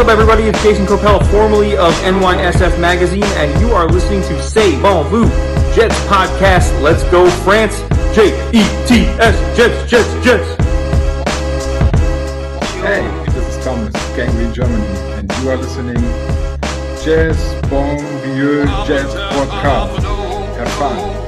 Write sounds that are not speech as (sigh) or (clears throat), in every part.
up, everybody? It's Jason Copel, formerly of NYSF Magazine, and you are listening to Say Bon Vu Jets podcast. Let's go, France. J E T S Jets, Jets, Jets. Hey, this is Thomas, Gangly Germany, and you are listening Jazz Bon Vieux Jazz Podcast. Have fun.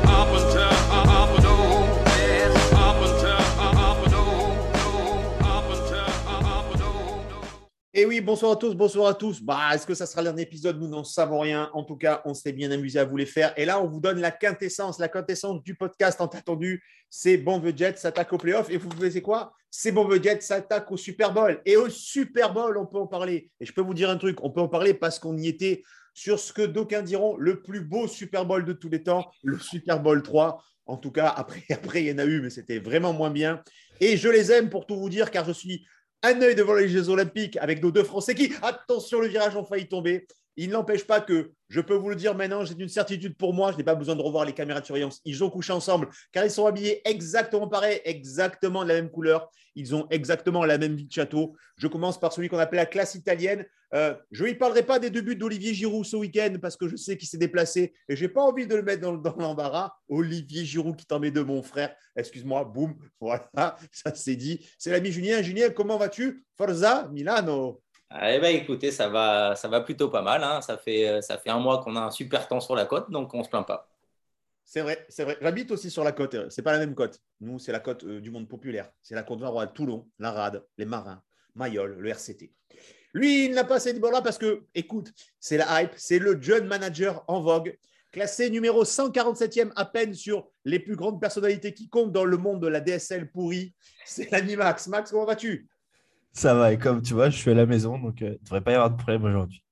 Et oui, bonsoir à tous, bonsoir à tous. Bah, est-ce que ça sera l'un épisode? Nous n'en savons rien. En tout cas, on s'est bien amusé à vous les faire. Et là, on vous donne la quintessence, la quintessence du podcast tant attendu. C'est Bon Budget s'attaque au playoff. Et vous savez quoi? C'est Bon Budget s'attaque au Super Bowl. Et au Super Bowl, on peut en parler. Et je peux vous dire un truc, on peut en parler parce qu'on y était sur ce que d'aucuns diront le plus beau Super Bowl de tous les temps, le Super Bowl 3. En tout cas, après, (laughs) après il y en a eu, mais c'était vraiment moins bien. Et je les aime pour tout vous dire, car je suis un œil devant les Jeux Olympiques avec nos deux Français qui, attention, le virage ont failli tomber. Il n'empêche pas que, je peux vous le dire maintenant, j'ai une certitude pour moi, je n'ai pas besoin de revoir les caméras de surveillance. Ils ont couché ensemble car ils sont habillés exactement pareil, exactement de la même couleur. Ils ont exactement la même vie de château. Je commence par celui qu'on appelle la classe italienne. Euh, je ne parlerai pas des deux buts d'Olivier Giroud ce week-end parce que je sais qu'il s'est déplacé et je n'ai pas envie de le mettre dans, l'embarras. Olivier Giroud qui t'en met de mon frère. Excuse-moi, boum, voilà, (laughs) ça c'est dit. C'est l'ami Julien. Julien, comment vas-tu? Forza Milano eh ben, écoutez, ça va, ça va plutôt pas mal. Hein. Ça, fait, ça fait un mois qu'on a un super temps sur la côte, donc on ne se plaint pas. C'est vrai, c'est vrai. J'habite aussi sur la côte. C'est pas la même côte. Nous, c'est la côte euh, du monde populaire. C'est la côte de Toulon, la Rade, les Marins, Mayol, le RCT. Lui, il n'a pas cette là parce que, écoute, c'est la hype, c'est le jeune manager en vogue, classé numéro 147e à peine sur les plus grandes personnalités qui comptent dans le monde de la DSL pourrie. C'est l'ami Max. Max, comment vas-tu? Ça va, et comme tu vois, je suis à la maison, donc il ne devrait pas y avoir de problème aujourd'hui.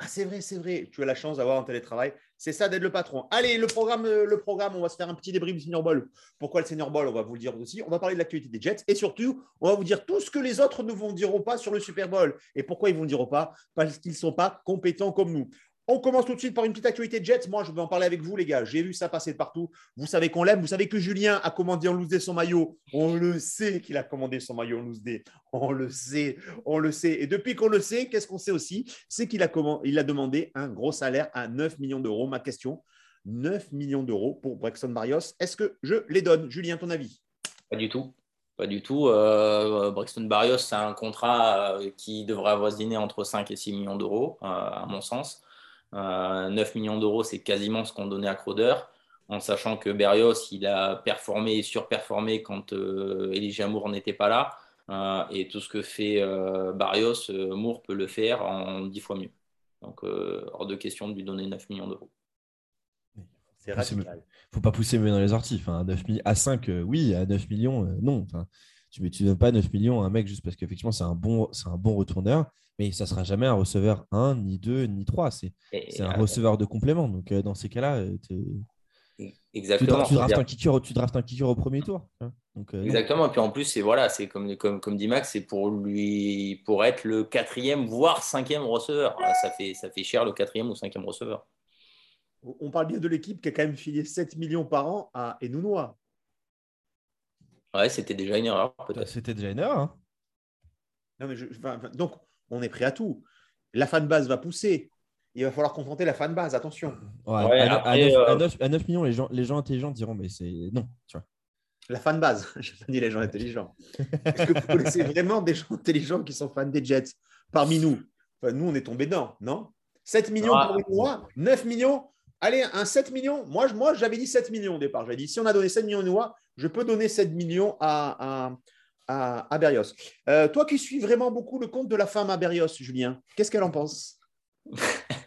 Ah, c'est vrai, c'est vrai. Tu as la chance d'avoir un télétravail. C'est ça d'être le patron. Allez, le programme, le programme, on va se faire un petit débrief du Senior Ball. Pourquoi le Senior Ball On va vous le dire aussi. On va parler de l'actualité des Jets et surtout, on va vous dire tout ce que les autres ne vous diront pas sur le Super Bowl. Et pourquoi ils ne vous diront pas? Parce qu'ils ne sont pas compétents comme nous. On commence tout de suite par une petite actualité de Jets. Moi, je vais en parler avec vous, les gars. J'ai vu ça passer de partout. Vous savez qu'on l'aime. Vous savez que Julien a commandé en loose day son maillot. On le sait qu'il a commandé son maillot en loose day. On le sait. On le sait. Et depuis qu'on le sait, qu'est-ce qu'on sait aussi? C'est qu'il a, a demandé un gros salaire à 9 millions d'euros. Ma question 9 millions d'euros pour Braxton Barrios. Est-ce que je les donne? Julien, ton avis? Pas du tout. Pas du tout. Euh, Barrios, c'est un contrat euh, qui devrait avoisiner entre 5 et 6 millions d'euros, euh, à mon sens. 9 euh, millions d'euros, c'est quasiment ce qu'on donnait à Crowder, en sachant que Berrios, il a performé et surperformé quand euh, Elijah Moore n'était pas là. Euh, et tout ce que fait Barrios, Moore peut le faire en 10 fois mieux. Donc, hors de question de lui donner 9 millions d'euros. C'est radical. faut pas pousser dans les orties. à, 9 à 5, oui. À 9 millions, non. tu ne donnes pas 9 millions à un mec juste parce qu'effectivement, c'est un, bon, un bon retourneur mais ça ne sera jamais un receveur 1, ni 2, ni 3. C'est un receveur de complément. Donc, euh, dans ces cas-là, euh, Exactement. Tu, draftes un kicker, tu draftes un kicker au premier tour. Hein. Donc, euh, Exactement. Et puis en plus, c'est voilà, c'est comme, comme, comme dit Max, c'est pour lui pour être le quatrième, voire cinquième receveur. ça, fait, ça fait cher le quatrième ou cinquième receveur. On parle bien de l'équipe qui a quand même filé 7 millions par an à Enunua. Ouais, c'était déjà une erreur, peut-être. C'était déjà une erreur. Hein. Non, mais je, donc, on est prêt à tout. La fanbase va pousser. Il va falloir confronter la fanbase, attention. à, 9, millions, les gens, les gens intelligents diront, mais c'est non. Tu vois. La fanbase, (laughs) je pas dit les gens intelligents. Est-ce que vous connaissez (laughs) vraiment des gens intelligents qui sont fans des Jets parmi nous? Nous, on est tombés dedans, non? 7 millions pour une mois 9 millions Allez, un 7 millions Moi, moi j'avais dit 7 millions au départ. J'avais dit, si on a donné 7 millions une mois, je peux donner 7 millions à, à, Berrios. Euh, toi qui suis vraiment beaucoup le compte de la femme à Berrios, Julien, qu'est-ce qu'elle en pense? (laughs)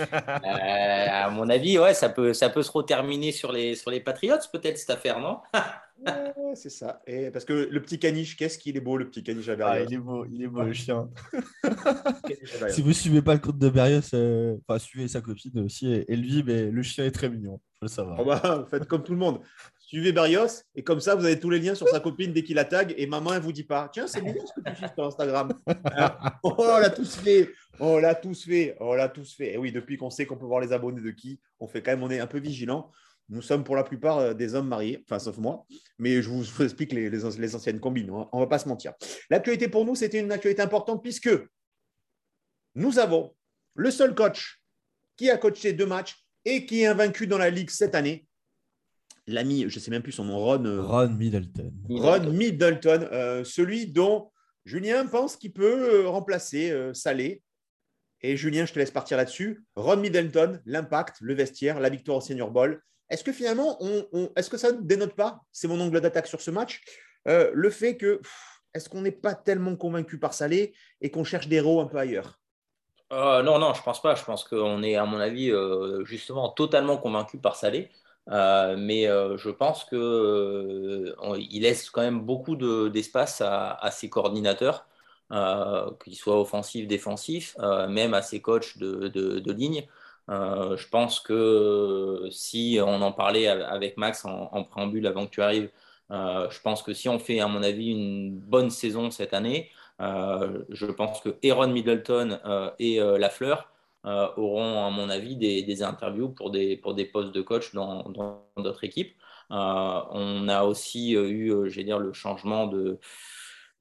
Euh, À mon avis, ouais, ça peut, ça peut se reterminer sur les, sur les Patriots, peut-être, cette affaire, non? C'est ça. Et parce que le petit caniche, qu'est-ce qu'il est beau, le petit caniche à Berrios ah, Il est beau, il est beau, le chien. (laughs) (laughs) si vous ne suivez pas le compte de Berrios, euh, enfin, suivez sa copine aussi et, lui, mais le chien est très mignon. Faut le savoir. Oh bah, faites comme tout le monde suivez Barrios et comme ça, vous avez tous les liens sur sa copine dès qu'il la tag et maman, elle vous dit pas Tiens, c'est bien ce que tu suis sur Instagram. oh, on l'a tous fait. On l'a tous fait. On l'a tous fait. Et oui, depuis qu'on sait qu'on peut voir les abonnés de qui, on fait quand même, on est un peu vigilant. Nous sommes pour la plupart euh, des hommes mariés, enfin sauf moi, mais je vous, explique les, les, anciennes combines, on ne va pas se mentir. L'actualité pour nous, c'était une actualité importante puisque nous avons le seul coach qui a coaché deux matchs et qui est invaincu dans la Ligue cette année. L'ami, je ne sais même plus son nom, Ron, euh, Ron Middleton. Ron Middleton, euh, celui dont Julien pense qu'il peut euh, remplacer Salé. Et Julien, je te laisse partir là-dessus. Ron Middleton, l'impact, le vestiaire, la victoire au Senior Bowl. Est-ce que finalement, on, est-ce que ça ne dénote pas, c'est mon angle d'attaque sur ce match, le fait que est-ce qu'on n'est pas tellement convaincu par Salé et qu'on cherche des héros un peu ailleurs? Euh, non, non, je pense pas. Je pense qu'on est, à mon avis, euh, justement totalement convaincu par Salé. Euh, mais je pense qu'il laisse quand même beaucoup d'espace à, ses coordinateurs, qu'ils soient offensifs, défensifs, même à ses coachs de, ligne. je pense que si on en parlait avec Max en, préambule avant que tu arrives, je pense que si on fait, à mon avis, une bonne saison cette année, euh, je pense que Aaron Middleton euh, et euh, auront, à mon avis, des, interviews pour des, pour des postes de coach dans d'autres équipes. on a aussi eu, je dire, le changement de,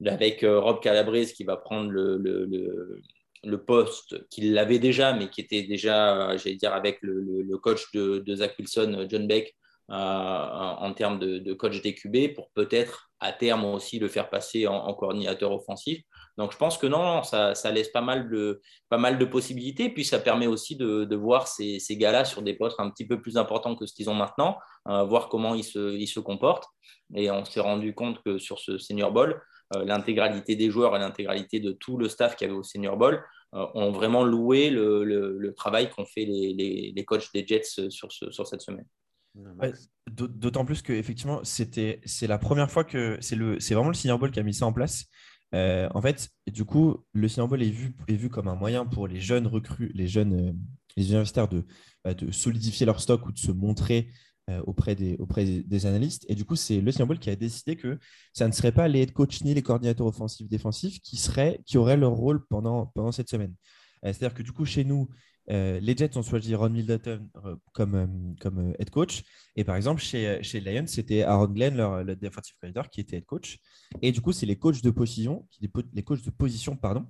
avec Rob Calabrese qui va prendre le, le, le, poste qu'il avait déjà, mais qui était déjà, j'allais dire, avec le, coach de, de, Zach Wilson, John Beck, en termes de, coach DQB, pour peut-être à terme aussi le faire passer en, coordinateur offensif. Donc je pense que non, ça, laisse pas mal, de, de possibilités. Puis ça permet aussi de, voir ces, gars-là sur des postes un petit peu plus importants que ce qu'ils ont maintenant, euh, voir comment ils se, comportent. Et on s'est rendu compte que sur ce Senior Bowl, euh, l'intégralité des joueurs et l'intégralité de tout le staff qu'il y avait au Senior Bowl euh, ont vraiment loué le, travail qu'ont fait les, coachs des Jets sur cette semaine. D'autant plus que effectivement, c'était c'est la première fois que c'est le c'est vraiment le Senior Bowl qui a mis ça en place. Euh, en fait, du coup, le Senior Bowl est vu est vu comme un moyen pour les jeunes recrues, les jeunes euh, les universitaires de, bah, de solidifier leur stock ou de se montrer euh, auprès, des, auprès des analystes. Et du coup, c'est le Senior Bowl qui a décidé que ça ne serait pas les head coach ni les coordinateurs offensifs défensifs qui seraient qui auraient leur rôle pendant pendant cette semaine. C'est-à-dire que du coup, chez nous, euh, les Jets ont choisi Ron Middleton euh, comme, euh, comme head coach. Et par exemple, chez, chez Lions, c'était Aaron Glenn, leur, le defensive coordinator, qui était head coach. Et du coup, c'est les coachs de position, les coachs de position, pardon,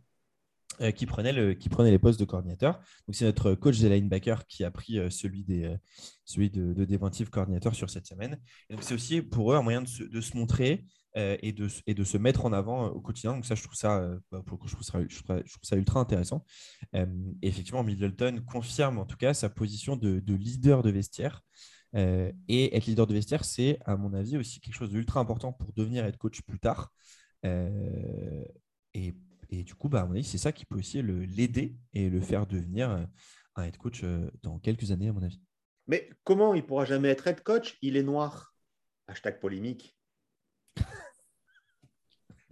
qui, prenaient le, qui prenaient les postes de coordinateur. Donc, c'est notre coach des linebackers qui a pris celui, des, celui de, de defensive coordinator sur cette semaine. Donc, c'est aussi pour eux un moyen de se, de se montrer et, de, et de se mettre en avant euh, au quotidien. Donc ça, je trouve ça, euh, ultra intéressant. et effectivement, Middleton confirme en tout cas sa position de, leader de vestiaire. et être leader de vestiaire, c'est à mon avis aussi quelque chose d'ultra important pour devenir head coach plus tard. et, et, du coup, bah, à mon avis, c'est ça qui peut aussi l'aider et le faire devenir un head coach dans quelques années, à mon avis. Mais comment il pourra jamais être head coach? Il est noir. Hashtag polémique.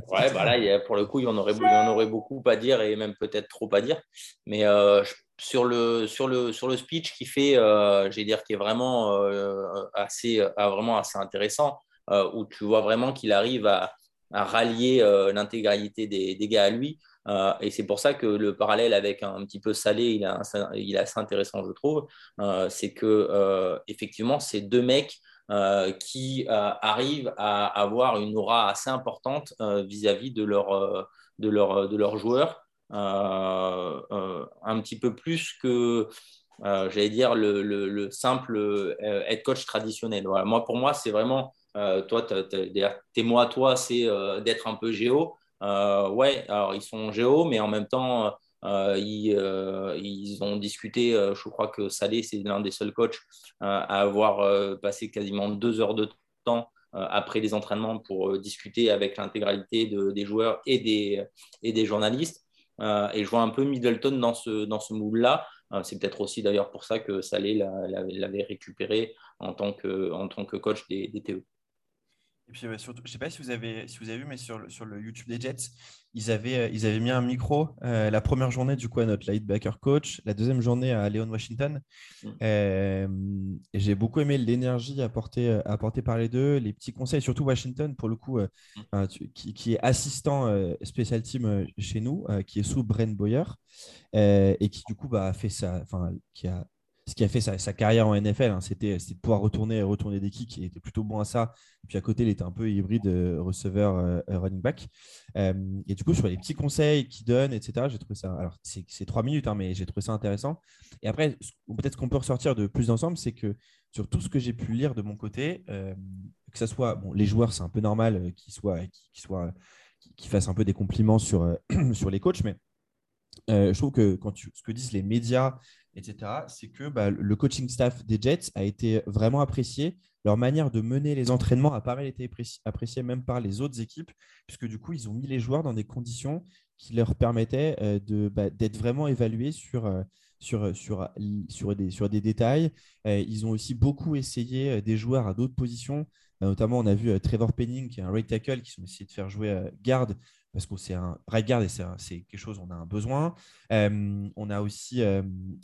Ouais, bah là, pour le coup, il y, en aurait, beaucoup à dire et même peut-être trop à dire. Mais euh, sur, le, sur, le, sur le speech qui fait, euh, j'ai dire, qui est vraiment, euh, assez, vraiment assez intéressant, où tu vois vraiment qu'il arrive à, à rallier l'intégralité des, des, gars à lui. et c'est pour ça que le parallèle avec un, petit peu salé, il, il est assez intéressant, je trouve. c'est que effectivement, ces deux mecs euh, qui euh, arrivent à avoir une aura assez importante euh, vis-à-vis de, leur, de, leur, de leurs joueurs, un petit peu plus que, j'allais dire, le, le, simple head coach traditionnel. Moi, pour moi, c'est vraiment, toi, tes mots à toi, c'est d'être un peu géo. ouais, alors ils sont géo, mais en même temps, euh, euh, ils, ont discuté, euh, je crois que Salé, c'est l'un des seuls coachs à avoir passé quasiment deux heures de temps après les entraînements pour discuter avec l'intégralité des joueurs et des, journalistes. et je vois un peu Middleton dans ce, moule-là. c'est peut-être aussi d'ailleurs pour ça que Salé l'avait récupéré en tant que, en tant que coach des, des TE. Et puis, surtout, je ne sais pas si vous, avez, si vous avez vu, mais sur le, sur le YouTube des Jets, ils avaient, euh, ils avaient mis un micro euh, la première journée du coup à notre linebacker coach, la deuxième journée à Léon Washington. Mm. Euh, j'ai beaucoup aimé l'énergie apportée, apportée par les deux, les petits conseils, surtout Washington pour le coup, mm. qui, qui, est assistant special team chez nous, qui est sous Brent Boyer et qui du coup bah, a fait ça, enfin, qui a ce qui a fait sa, carrière en NFL. Hein. C'était de pouvoir retourner, retourner des kicks. Il était plutôt bon à ça. Et puis à côté, il était un peu hybride euh, receveur euh, running back. et du coup, sur les petits conseils qu'il donne, etc., j'ai trouvé ça. Alors, c'est trois minutes, hein, mais j'ai trouvé ça intéressant. Et après, peut-être qu'on peut ressortir de plus ensemble, c'est que sur tout ce que j'ai pu lire de mon côté, que ce soit bon, les joueurs, c'est un peu normal qu'ils soient, soient qui fassent un peu des compliments sur, (clears throat) sur les coachs, mais je trouve que quand tu, ce que disent les médias etc., c'est que bah, le coaching staff des Jets a été vraiment apprécié. Leur manière de mener les entraînements a pas mal été appréciée même par les autres équipes, puisque du coup, ils ont mis les joueurs dans des conditions qui leur permettaient euh, bah, d'être vraiment évalués sur, euh, sur, des, détails. Euh, ils ont aussi beaucoup essayé des joueurs à d'autres positions. Notamment, on a vu Trevor Penning, qui est un right tackle, qui ont essayé de faire jouer garde parce que c'est un right guard et c'est quelque chose on a un besoin. Euh, on a aussi euh,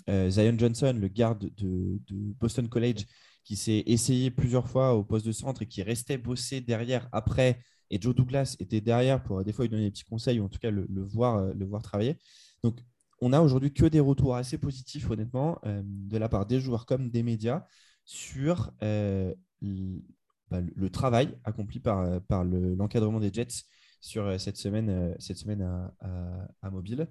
euh, Zion Johnson, le garde de, Boston College, qui s'est essayé plusieurs fois au poste de centre et qui restait bossé derrière après. Et Joe Douglas était derrière pour des fois lui donner des petits conseils ou en tout cas le, voir, le voir travailler. Donc, on a aujourd'hui que des retours assez positifs, honnêtement, de la part des joueurs comme des médias sur bah, le, travail accompli par l'encadrement des Jets sur euh, cette semaine, euh, cette semaine à, mobile.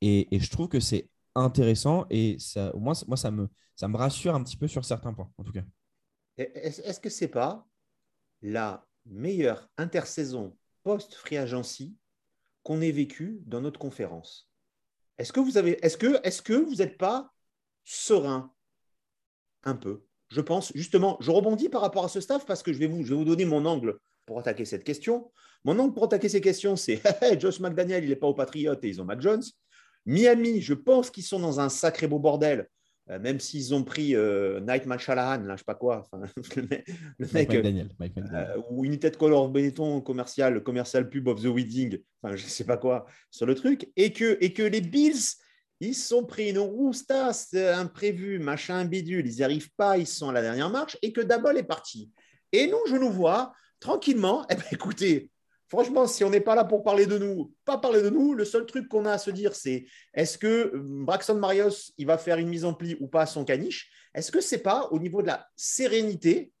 Et, je trouve que c'est intéressant et ça, au moins, moi, ça me, ça me rassure un petit peu sur certains points, en tout cas. Est-ce que c'est pas la meilleure intersaison post-free agency qu'on ait vécue dans notre conférence? Est-ce que vous avez, est-ce que, est-ce que vous n'êtes pas serein un peu? Je pense justement, je rebondis par rapport à ce staff parce que je vais vous, je vais vous donner mon angle pour attaquer cette question. Mon oncle pour attaquer ces questions, c'est (laughs) Josh McDaniel, il n'est pas au Patriote et ils ont Mac Jones. Miami, je pense qu'ils sont dans un sacré beau bordel, euh, même s'ils ont pris euh, Nightman Night là, je sais pas quoi. (laughs) le, mec, McDaniel, euh, ou United Color Benetton commercial, commercial pub of the Wedding, enfin, je sais pas quoi, sur le truc. Et que, et que les Bills, ils sont pris une roustasse imprévue, machin bidule, ils n'y arrivent pas, ils sont à la dernière marche, et que Dabol est parti. Et nous, je nous vois tranquillement, (laughs) eh ben, écoutez, franchement, si on n'est pas là pour parler de nous, pas parler de nous, le seul truc qu'on a à se dire, c'est est-ce que euh, Braxton Marios, il va faire une mise en pli ou pas à son caniche? Est-ce que c'est pas au niveau de la sérénité,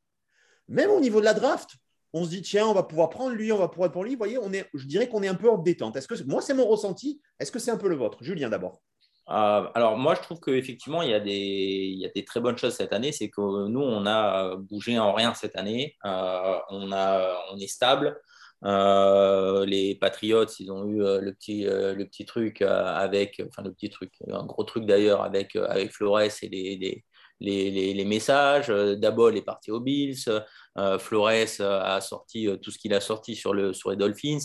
même au niveau de la draft on se dit, tiens, on va pouvoir prendre lui, on va pouvoir pour lui. Vous voyez, je dirais qu'on est un peu en détente. Est-ce que moi, c'est mon ressenti Est-ce que c'est un peu le vôtre? Julien, d'abord. Euh, alors moi, je trouve qu'effectivement, il, y a des, il y a des très bonnes choses cette année. C'est que nous, on a bougé en rien cette année. Euh, on est stable. Euh, les Patriots, ils ont eu le petit, le petit truc avec, enfin le petit truc, un gros truc d'ailleurs avec, avec Flores et les, les, les, les, messages. Dabol est parti aux Bills. Flores a sorti tout ce qu'il a sorti sur, le, sur les Dolphins.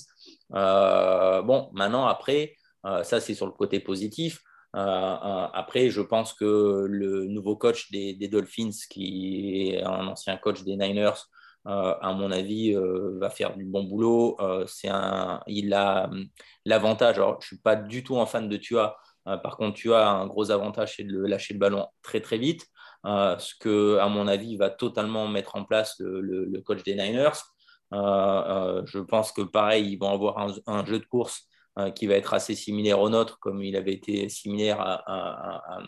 bon, maintenant, après, ça c'est sur le côté positif. Euh, euh, après, je pense que le nouveau coach des, Dolphins, qui est un ancien coach des Niners, euh, à mon avis, va faire du bon boulot. c'est un, il a l'avantage. Alors, je suis pas du tout un fan de Tua. par contre, Tua a un gros avantage, c'est de lâcher le ballon très très vite. ce que, à mon avis, va totalement mettre en place le, coach des Niners. je pense que pareil, ils vont avoir un jeu de course euh, qui va être assez similaire au nôtre, comme il avait été similaire à,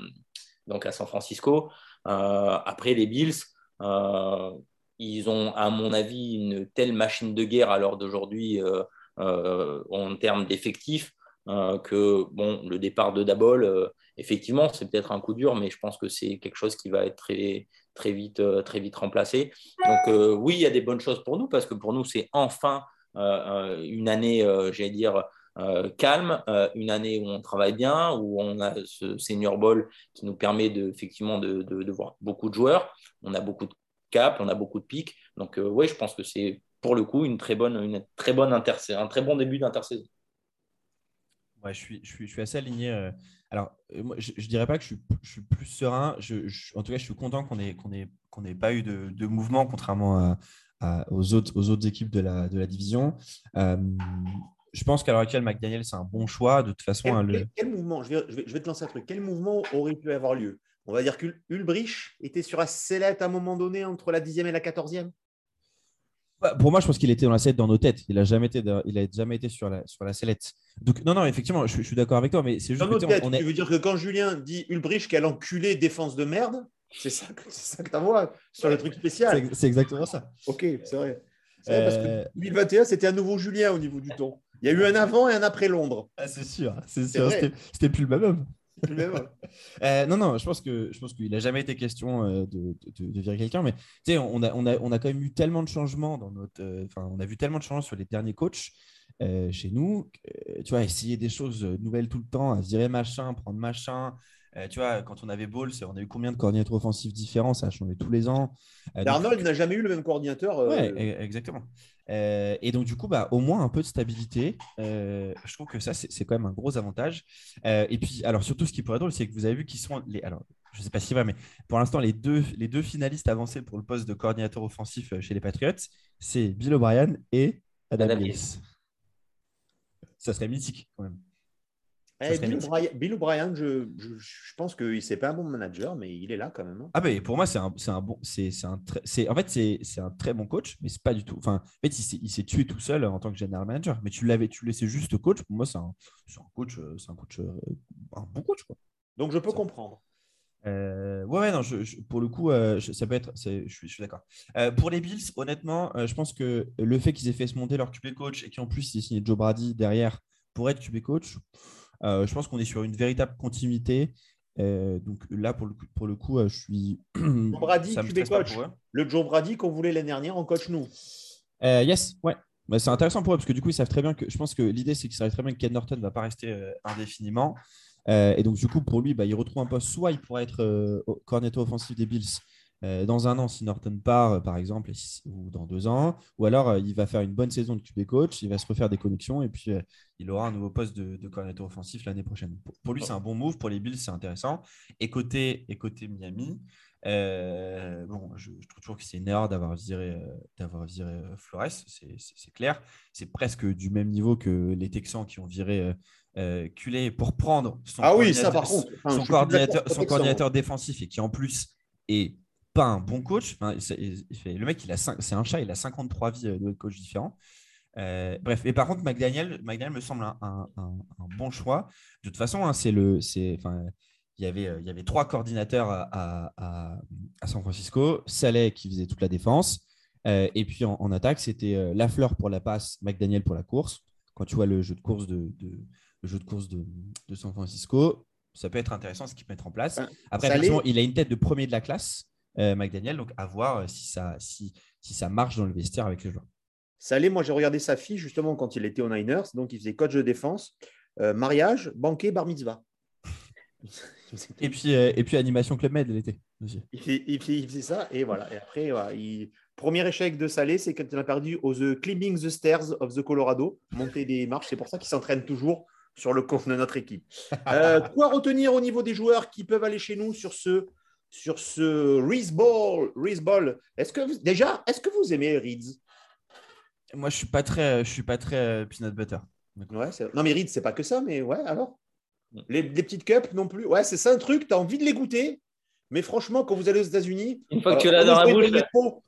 donc à San Francisco. Euh, après, les Bills, euh, ils ont, à mon avis, une telle machine de guerre à l'heure d'aujourd'hui en termes d'effectifs que bon, le départ de Dabol, effectivement, c'est peut-être un coup dur, mais je pense que c'est quelque chose qui va être très, très, vite, très vite remplacé. Donc oui, il y a des bonnes choses pour nous, parce que pour nous, c'est enfin une année, j'allais dire, euh, calme, euh, une année où on travaille bien, où on a ce senior ball qui nous permet de, effectivement de, de, voir beaucoup de joueurs. On a beaucoup de cap, on a beaucoup de pics. Donc, euh, oui, je pense que c'est pour le coup une très bonne, une très bonne un très bon début d'intersaison. Ouais, je suis, je, suis, je suis assez aligné. Alors, moi, je ne dirais pas que je suis, je suis plus serein. Je, en tout cas, je suis content qu'on n'ait qu'on ait, qu'on ait pas eu de, de mouvement, contrairement à, aux, autres, aux autres équipes de la, de la division je pense qu'à l'heure actuelle, McDaniel, c'est un bon choix. De toute façon, quel, mouvement je vais, je, vais, te lancer un truc. Quel mouvement aurait pu avoir lieu On va dire qu'Ulbrich était sur la sellette à un moment donné entre la 10e et la 14e bah, Pour moi, je pense qu'il était dans la sellette dans nos têtes. Il n'a jamais été, il a jamais été sur la, sur la sellette. Donc, non, non, effectivement, je, suis d'accord avec toi, mais c'est juste. Que, on, Tu veux dire que quand Julien dit Ulbrich, quel enculé défense de merde C'est ça, ça que tu vois sur le truc spécial. C'est exactement ça. Ok, c'est vrai. Parce que 2021, euh, c'était un nouveau Julien au niveau du ton. Il y a eu un avant et un après Londres. Ah, c'est sûr, c'est sûr. C'était plus le même homme. Euh, non, non, je pense que je pense qu'il n'a jamais été question euh, de, virer quelqu'un, mais tu sais, on a, on, a, on a quand même eu tellement de changements dans notre, enfin, on a vu tellement de changements sur les derniers coachs chez nous. tu vois, essayer des choses nouvelles tout le temps, à virer machin, prendre machin, euh, tu vois, quand on avait Balls, on a eu combien de coordinateurs offensifs différents? Ça a changé tous les ans. Euh, Arnold n'a jamais eu le même coordinateur. Euh, oui, e-, exactement. et donc, du coup, bah, au moins un peu de stabilité. je trouve que ça, c'est quand même un gros avantage. et puis, alors, surtout, ce qui pourrait être drôle, c'est que vous avez vu qui sont les. Alors, je ne sais pas si c'est vrai, mais pour l'instant, les deux, les deux finalistes avancés pour le poste de coordinateur offensif chez les Patriots, c'est Bill O'Brien et Adam, Adam Ça serait mythique quand même. Eh, Bill, O'Brien, je, je, pense qu'il n'est pas un bon manager, mais il est là quand même. Hein. Ah ben pour moi, c'est un, un, bon, c'est un très, en fait c'est un très bon coach, mais c'est pas du tout. Enfin, en fait, il s'est tué tout seul en tant que general manager, mais tu l'avais, tu laissais juste coach. Pour moi, c'est un, un, coach, c'est un coach, euh, un bon coach quoi. Donc je peux comprendre. Euh, ouais, non, je, pour le coup, euh, ça peut être. Je suis, je suis d'accord. pour les Bills, honnêtement, je pense que le fait qu'ils aient fait se monter leur QB coach et qu'en plus ils aient signé Joe Brady derrière pour être QB coach, euh, je pense qu'on est sur une véritable continuité. Euh, donc là, pour le, pour le coup, euh, je suis. (clears throat) Brady, QB coach. Le Joe Brady qu'on voulait l'année dernière en coach nous. yes, ouais. Bah, c'est intéressant pour eux parce que du coup, ils savent très bien que. Je pense que l'idée, c'est qu'ils savent très bien que Ken Norton ne va pas rester indéfiniment. et donc, du coup, pour lui, bah, il retrouve un poste. Soit il pourrait être coordinateur offensif des Bills, euh, dans un an, si Norton part, euh, par exemple, ou dans deux ans, ou alors euh, il va faire une bonne saison de QB coach, il va se refaire des connexions et puis il aura un nouveau poste de, de coordinateur offensif l'année prochaine. Pour, lui, c'est un bon move. Pour les Bills, c'est intéressant. Et côté, et côté Miami, bon, je, trouve toujours que c'est une erreur d'avoir viré, d'avoir viré Flores, c'est clair. C'est presque du même niveau que les Texans qui ont viré euh, pour prendre son, ah oui, ça, par contre, son, coordinateur, son coordinateur défensif et qui en plus est pas un bon coach. le mec, il a c'est un chat, il a 53 vies euh, de coach différents. Euh, bref, et par contre, McDaniel, McDaniel me semble un, bon choix. De toute façon, hein, c'est le, c'est, enfin, il y avait, euh, il y avait trois coordinateurs à, à, San Francisco. Saleh qui faisait toute la défense, et puis en, attaque, c'était Lafleur pour la passe, McDaniel pour la course. Quand tu vois le jeu de course de, le jeu de course de, de, San Francisco, ça peut être intéressant ce qu'ils mettent en place. Après, il a une tête de premier de la classe. Euh, McDaniel. Donc, à voir euh, si ça, si, si ça marche dans le vestiaire avec les joueurs. Salé, moi j'ai regardé sa fille justement quand il était aux Niners, donc il faisait coach de défense, euh, mariage, banquet, bar mitzvah. (laughs) et, puis, et puis animation Club Med l'été aussi. Il, faisait ça et voilà. Et après, premier échec de Salé, c'est quand il a perdu aux The Climbing the Stairs of the Colorado, monter des marches. C'est pour ça qu'il s'entraîne toujours sur le compte de notre équipe. (laughs) quoi retenir au niveau des joueurs qui peuvent aller chez nous sur ce sur ce Reese Ball. Ball. Est-ce que vous, déjà, est-ce que vous aimez Reeds? Moi, je suis pas très, je suis pas très euh, peanut butter. Ouais, non, mais Reeds, c'est pas que ça, mais ouais, alors les, petites cups non plus. Ouais, c'est ça un truc, tu as envie de les goûter. Mais franchement, quand vous allez aux États-Unis, une fois que tu l'as dans la bouche,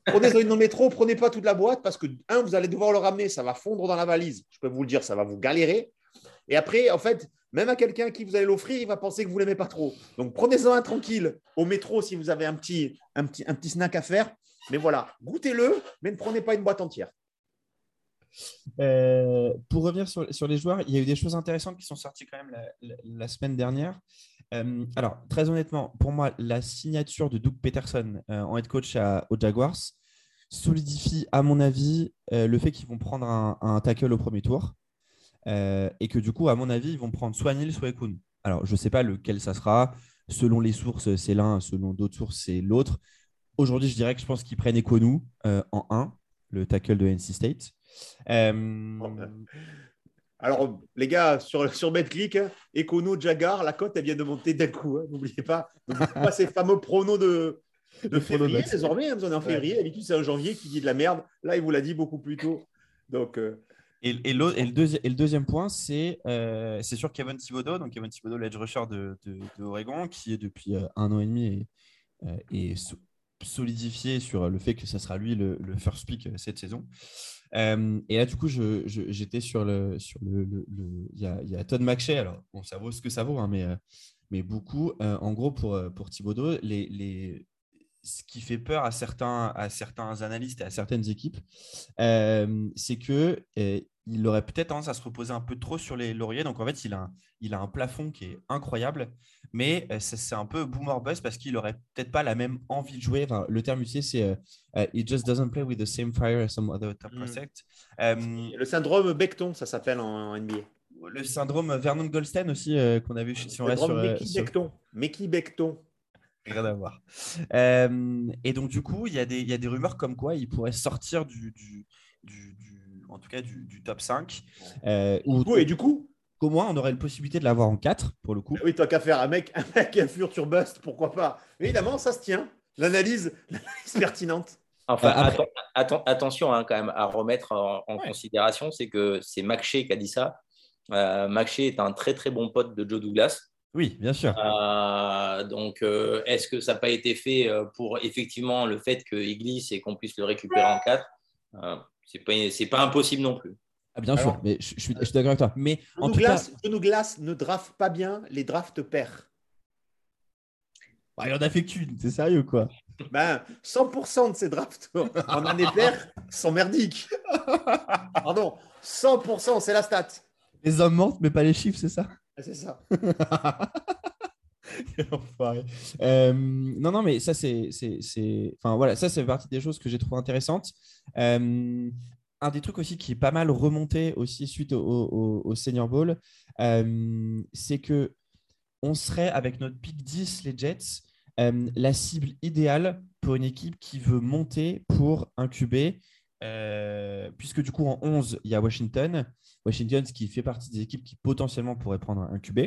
prenez dans le métro, prenez pas toute la boîte parce que un, vous allez devoir le ramener, ça va fondre dans la valise. Je peux vous le dire, ça va vous galérer. Et après, en fait, même à quelqu'un qui vous allez l'offrir, il va penser que vous l'aimez pas trop. Donc prenez-en un tranquille au métro si vous avez un petit, un petit, un petit snack à faire. Mais voilà, goûtez-le, mais ne prenez pas une boîte entière. Euh, pour revenir sur, les joueurs, il y a eu des choses intéressantes qui sont sorties quand même la, semaine dernière. Euh, alors, très honnêtement, pour moi, la signature de Doug Peterson euh, en head coach aux Jaguars solidifie, à mon avis, le fait qu'ils vont prendre un, tackle au premier tour. Euh, et que du coup, à mon avis, ils vont prendre soit Nil, soit Ekun. Alors, je ne sais pas lequel ça sera. Selon les sources, c'est l'un, selon d'autres sources, c'est l'autre. Aujourd'hui, je dirais que je pense qu'ils prennent Ekonu euh, en 1, le tackle de NC State. Euh, Alors, les gars, sur, sur BetClick, Ekonu, Jagar, la cote, elle vient de monter d'un coup. Hein, n'oubliez pas. pas ces fameux pronos de, de février, désormais. Hein, vous en êtes en février. D'habitude, c'est un janvier qui dit de la merde. Là, il vous l'a dit beaucoup plus tôt. Donc, et, le, deuxième point, c'est euh, sur Kevin Thibodeau, donc Kevin Thibodeau, l'edge rusher de, de, Oregon, qui est depuis euh, un an et demi et, euh, solidifié sur le fait que ça sera lui le, first pick cette saison. et là, du coup, j'étais sur le. Sur le, il, y a, Todd McShay, alors bon, ça vaut ce que ça vaut, hein, mais, mais beaucoup. en gros, pour, pour les, les, ce qui fait peur à certains, à certains analystes et à certaines équipes, euh, c'est que euh, il aurait peut-être tendance à se reposer un peu trop sur les lauriers. Donc en fait, il a un, il a un plafond qui est incroyable, mais euh, c'est un peu boomer bust parce qu'il aurait peut-être pas la même envie de jouer. Enfin, le terme utilisé, c'est It just doesn't play with the same fire as some other top hmm. prospect. le syndrome Becton, ça s'appelle en, NBA. Le syndrome Vernon Goldstein aussi, qu'on a vu sur, sur, sur, Becton. Mickey Becton. Rien à voir. Euh, et donc, du coup, il y, a des, y a des rumeurs comme quoi il pourrait sortir du, du, du, en tout cas du, top 5. Euh, ou, et du coup? Au moins, on aurait la possibilité de l'avoir en 4, pour le coup. Oui, tant qu'à faire un mec, un mec à sur bust, pourquoi pas? Évidemment, ça se tient. L'analyse (laughs) pertinente. Enfin, attention hein, quand même à remettre en, considération, c'est que c'est McShea qui a dit ça. Euh, McShea est un très très bon pote de Joe Douglas. Oui, bien sûr. Euh, donc, euh, est-ce que ça n'a pas été fait euh, pour effectivement le fait qu'il glisse et qu'on puisse le récupérer en 4 C'est pas, pas impossible non plus. Ah, bien sûr, mais je, suis, d'accord avec toi. Mais en tout cas, Glass ne draft pas bien, les drafts perd. Bah, il en a fait qu'une, c'est sérieux quoi ben, 100% de ces drafts (laughs) en année paire sont merdiques. (laughs) Pardon, 100%, c'est la stat. Les hommes mentent, mais pas les chiffres, c'est ça? Ah, c'est ça. (laughs) euh, non, non, mais ça, c'est. Enfin, voilà, ça, c'est partie des choses que j'ai trouvé intéressantes. Euh, un des trucs aussi qui est pas mal remonté aussi suite au, Senior Bowl, euh, c'est que on serait avec notre pick 10, les Jets, la cible idéale pour une équipe qui veut monter pour incuber. Puisque du coup, en 11, il y a Washington. Washington, qui fait partie des équipes qui potentiellement pourraient prendre un QB.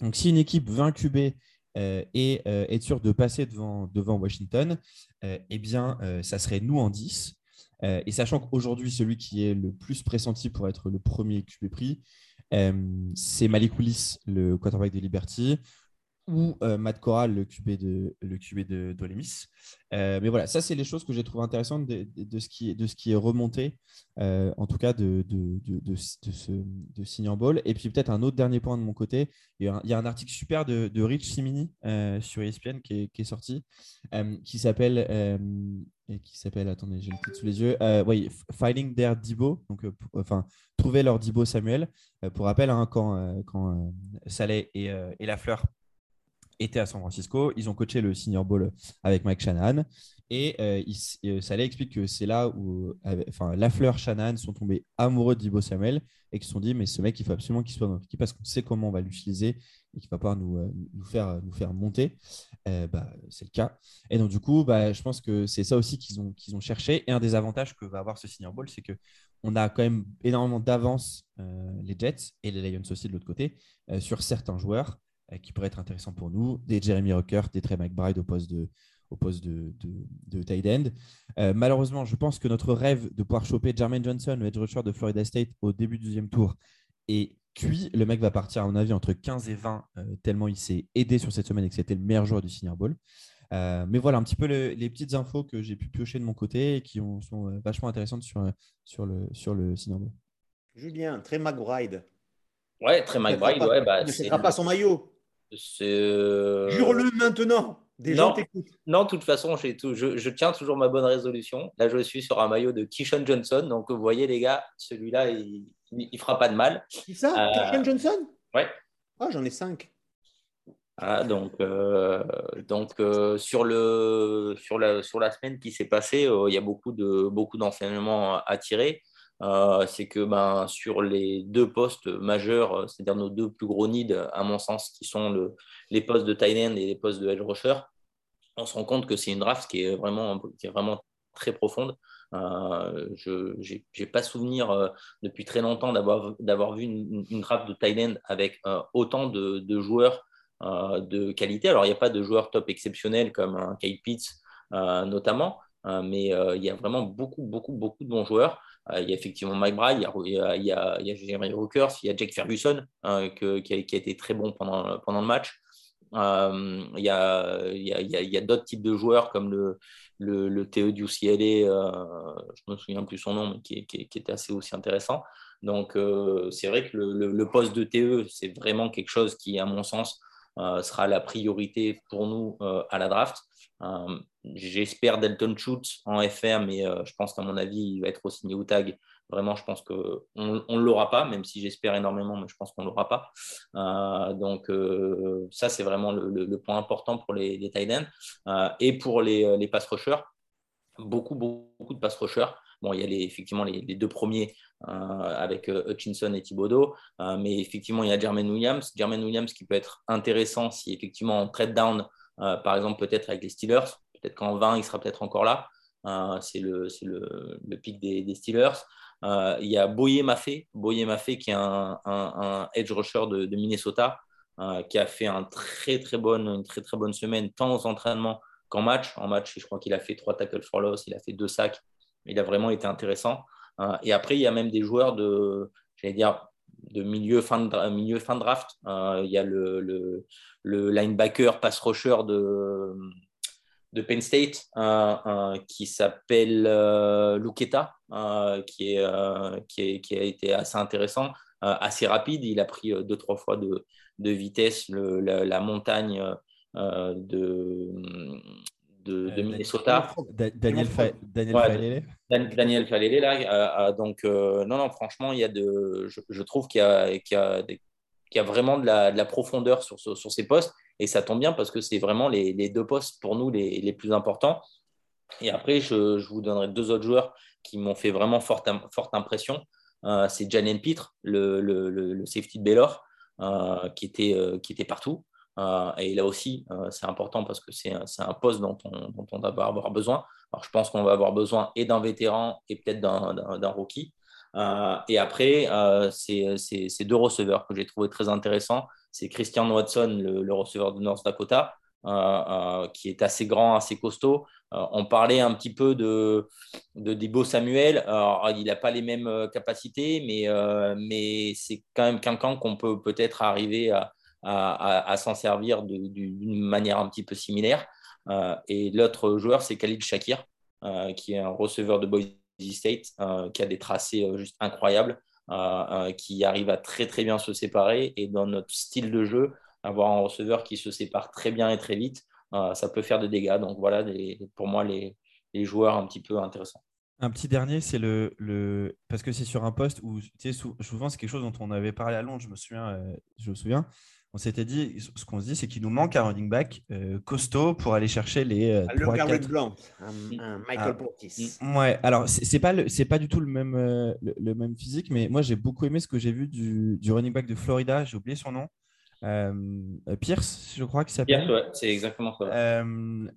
Donc, si une équipe veut un QB euh, et euh, être sûre de passer devant, Washington, euh, eh bien, ça serait nous en 10. et sachant qu'aujourd'hui, celui qui est le plus pressenti pour être le premier QB pris, c'est Malik Willis, le quarterback de Liberty ou euh, Matt Corral, le QB de, le. Euh, mais voilà, ça, c'est les choses que j'ai trouvé intéressantes de, ce qui, est remonté, euh, en tout cas de, de, ce, Ball. Et puis peut-être un autre dernier point de mon côté, il y a un, article super de, Rich Simini sur ESPN qui est, sorti, qui s'appelle, qui s'appelle, attendez, j'ai le titre sous les yeux, oui, Finding Their Dibo, enfin, trouver leur Dibo Samuel. pour rappel, hein, quand, quand Saleh et, et Lafleur était à San Francisco. Ils ont coaché le Senior Bowl avec Mike Shanahan. Et euh, euh ça explique que c'est là où enfin, Lafleur, Shanahan sont tombés amoureux Dibo Samuel et qui se sont dit mais ce mec, il faut absolument qu'il soit dans l'équipe parce qu'on sait comment on va l'utiliser et qu'il va pouvoir nous, euh, nous, faire, nous faire monter. Euh, bah, c'est le cas. Et donc, du coup, bah, je pense que c'est ça aussi qu'ils ont, qu'ils ont cherché. Et un des avantages que va avoir ce Senior Bowl, c'est qu'on a quand même énormément d'avance, les Jets et les Lions aussi de l'autre côté, sur certains joueurs. Euh, qui pourrait être intéressant pour nous. Des Jeremy Rucker, des Trey McBride au poste de, au poste de, de, tight end. Euh, malheureusement, je pense que notre rêve de pouvoir choper Jermaine Johnson, le edge rusher de Florida State, au début du deuxième tour est cuit. Le mec va partir, à mon avis, entre 15 et 20, euh, tellement il s'est aidé sur cette semaine et que c'était le meilleur joueur du Senior Bowl. mais voilà un petit peu les petites infos que j'ai pu piocher de mon côté et qui ont, sont vachement intéressantes sur, sur, le, sur le Senior Bowl. Julien, Trey McBride. Ouais, Trey McBride, ouais, bah, ne sera pas son maillot. Euh, Jure-le maintenant. Des gens t'écoutent. Non, de toute façon, tout, je, tiens toujours ma bonne résolution. Là, je suis sur un maillot de Kishon Johnson. Donc, vous voyez, les gars, celui-là, il ne fera pas de mal. C'est ça, euh, Johnson? Ouais. Ah, j'en ai cinq. Ah, donc, euh, donc sur, le, sur, la, sur la semaine qui s'est passée, il y a beaucoup, de, beaucoup d'enseignements à tirer. Euh, c'est que ben, sur les deux postes majeurs, euh, c'est-à-dire nos deux plus gros needs, à mon sens, qui sont les postes de tight et les postes de edge on se rend compte que c'est une draft qui est vraiment, très profonde. Euh, je n'ai pas souvenir depuis très longtemps d'avoir vu une, draft de end avec autant de, joueurs de qualité. Alors, il n'y a pas de joueurs top exceptionnels comme un Kyle Pitts notamment, mais il y a vraiment beaucoup, beaucoup, beaucoup de bons joueurs. Euh, il y a effectivement Mike Bride, il y a, il y a, il y Jeremy Rookers, il y a Jake Ferguson hein, qui, a, été très bon pendant, le match. Euh, il y a, d'autres types de joueurs comme le, le, le TE du UCLA, euh, je ne me souviens plus son nom, mais qui, était assez aussi intéressant. Donc, c'est vrai que le, poste de TE, c'est vraiment quelque chose qui, à mon sens, sera la priorité pour nous à la draft. J'espère Delton Schultz en FR, mais je pense qu'à mon avis, il va être aussi signé tag. Vraiment, je pense qu'on ne l'aura pas, même si j'espère énormément, mais je pense qu'on ne l'aura pas. donc, ça, c'est vraiment le, point important pour les, tight ends. et pour les, pass rushers, beaucoup, beaucoup de pass rushers. Bon, il y a effectivement les, deux premiers euh, avec euh, Hutchinson et Thibodeau, euh, mais effectivement, il y a Jermaine Williams. Jermaine Williams qui peut être intéressant si effectivement on trade down, par exemple, peut-être avec les Steelers. Peut-être qu'en 20, il sera peut-être encore là. c'est le, le, le, pic des, Steelers. il y a Boyer Maffé, Boyer Maffé qui est un, edge rusher de, Minnesota, qui a fait une très très bonne semaine, tant aux entraînements qu'en match. En match, je crois qu'il a fait trois tackles for loss, il a fait deux sacs, il a vraiment été intéressant. Euh, et après, il y a même des joueurs de, j'allais dire, de milieu fin de, milieu fin de draft. Euh, il y a le, le, linebacker pass rusher de, de Penn State euh, qui s'appelle Luketa, qui, est, qui, qui, a été assez intéressant, assez rapide. Il a pris deux, trois fois de, de vitesse la, la, montagne de, de, euh, Minnesota. Daniel, Daniel Daniel Falele, là. donc, euh, non, non, franchement, il y a de, je, trouve qu'il y a, qu'il y, y a vraiment de la, de la profondeur sur, sur, ces postes. Et ça tombe bien parce que c'est vraiment les, deux postes pour nous les, plus importants. Et après, je, vous donnerai deux autres joueurs qui m'ont fait vraiment forte, forte impression. Euh, c'est Jalen Pitre, le, safety de Baylor, qui, était, qui était partout. Euh, et là aussi, euh, c'est important parce que c'est un poste dont on, dont on va avoir besoin. Alors, je pense qu'on va avoir besoin et d'un vétéran et peut-être d'un rookie. Euh, et après, c'est deux receveurs que j'ai trouvé très intéressants. C'est Christian Watson, le, receveur de North Dakota, qui est assez grand, assez costaud. on parlait un petit peu de, de Debo Samuel. Il n'a pas les mêmes capacités, mais, mais c'est quand même quelqu'un qu'on peut peut-être arriver à, s'en servir d'une manière un petit peu similaire. Euh, et l'autre joueur, c'est Khalid Shakir, euh, qui est un receveur de Boise State, euh, qui a des tracés juste incroyables, qui arrive à très très bien se séparer. Et dans notre style de jeu, avoir un receveur qui se sépare très bien et très vite, ça peut faire des dégâts. Donc voilà, pour moi, les, joueurs un petit peu intéressants. Un petit dernier, c'est le, le, Parce que c'est sur un poste où, tu sais, souvent, c'est quelque chose dont on avait parlé à Londres, je me souviens. je me souviens on s'était dit, ce qu'on se dit, c'est qu'il nous manque un running back euh, costaud pour aller chercher les. Euh, le 3, Blanc, un, mm. Michael ah, Portis. Mm. Ouais, alors c'est pas, c'est pas du tout le même, euh, le, même physique, mais moi j'ai beaucoup aimé ce que j'ai vu du, du, running back de Florida, j'ai oublié son nom. Pierce, je crois qu'il s'appelle. Pierce, ouais, c'est exactement ça.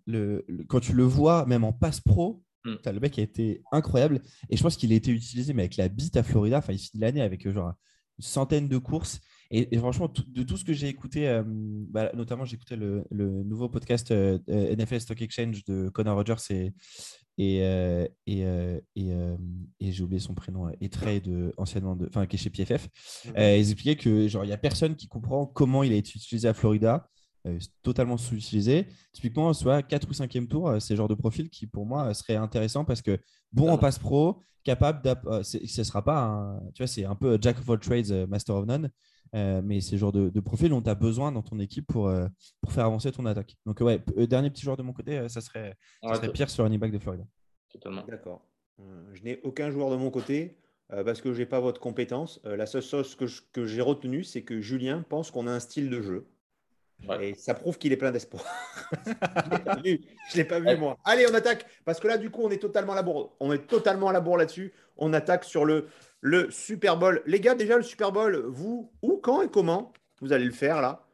Le, quand tu le vois, même en passe pro, mm. le mec a été incroyable. Et je pense qu'il a été utilisé, mais avec la bite à Florida, enfin, il finit l'année avec genre une centaine de courses. Et, franchement, de tout ce que j'ai écouté, euh, bah, notamment j'ai écouté le, nouveau podcast euh, euh, NFL Stock Exchange de Connor Rogers et, et, et, et, j'ai oublié son prénom, et de, anciennement, de, enfin, qui est chez PFF. ils expliquaient que genre il n'y a personne qui comprend comment il a été utilisé à Florida. totalement sous-utilisé. Typiquement, soit 4 ou 5e tour, c'est le genre de profil qui pour moi serait intéressant parce que bon en passe pro, capable, ce sera pas un, tu vois, c'est un peu Jack of all trades, Master of none. Euh, mais c'est le genre de, profil dont tu as besoin dans ton équipe pour, euh, pour faire avancer ton attaque. Donc, ouais, euh, dernier petit joueur de mon côté, ça serait, ça serait Pierre sur running back de Florida. Totalement. D'accord. je n'ai aucun joueur de mon côté parce que je n'ai pas votre compétence. la seule chose que, que j'ai retenue, c'est que Julien pense qu'on a un style de jeu. Et ça prouve qu'il est plein d'espoir. (laughs) je ne l'ai pas vu, moi. Allez, on attaque. Parce que là, du coup, on est totalement à la bourre. On est totalement à la bourre là-dessus. On attaque sur le, le Super Bowl. Les gars, déjà, le Super Bowl, vous, où, quand et comment vous allez le faire là?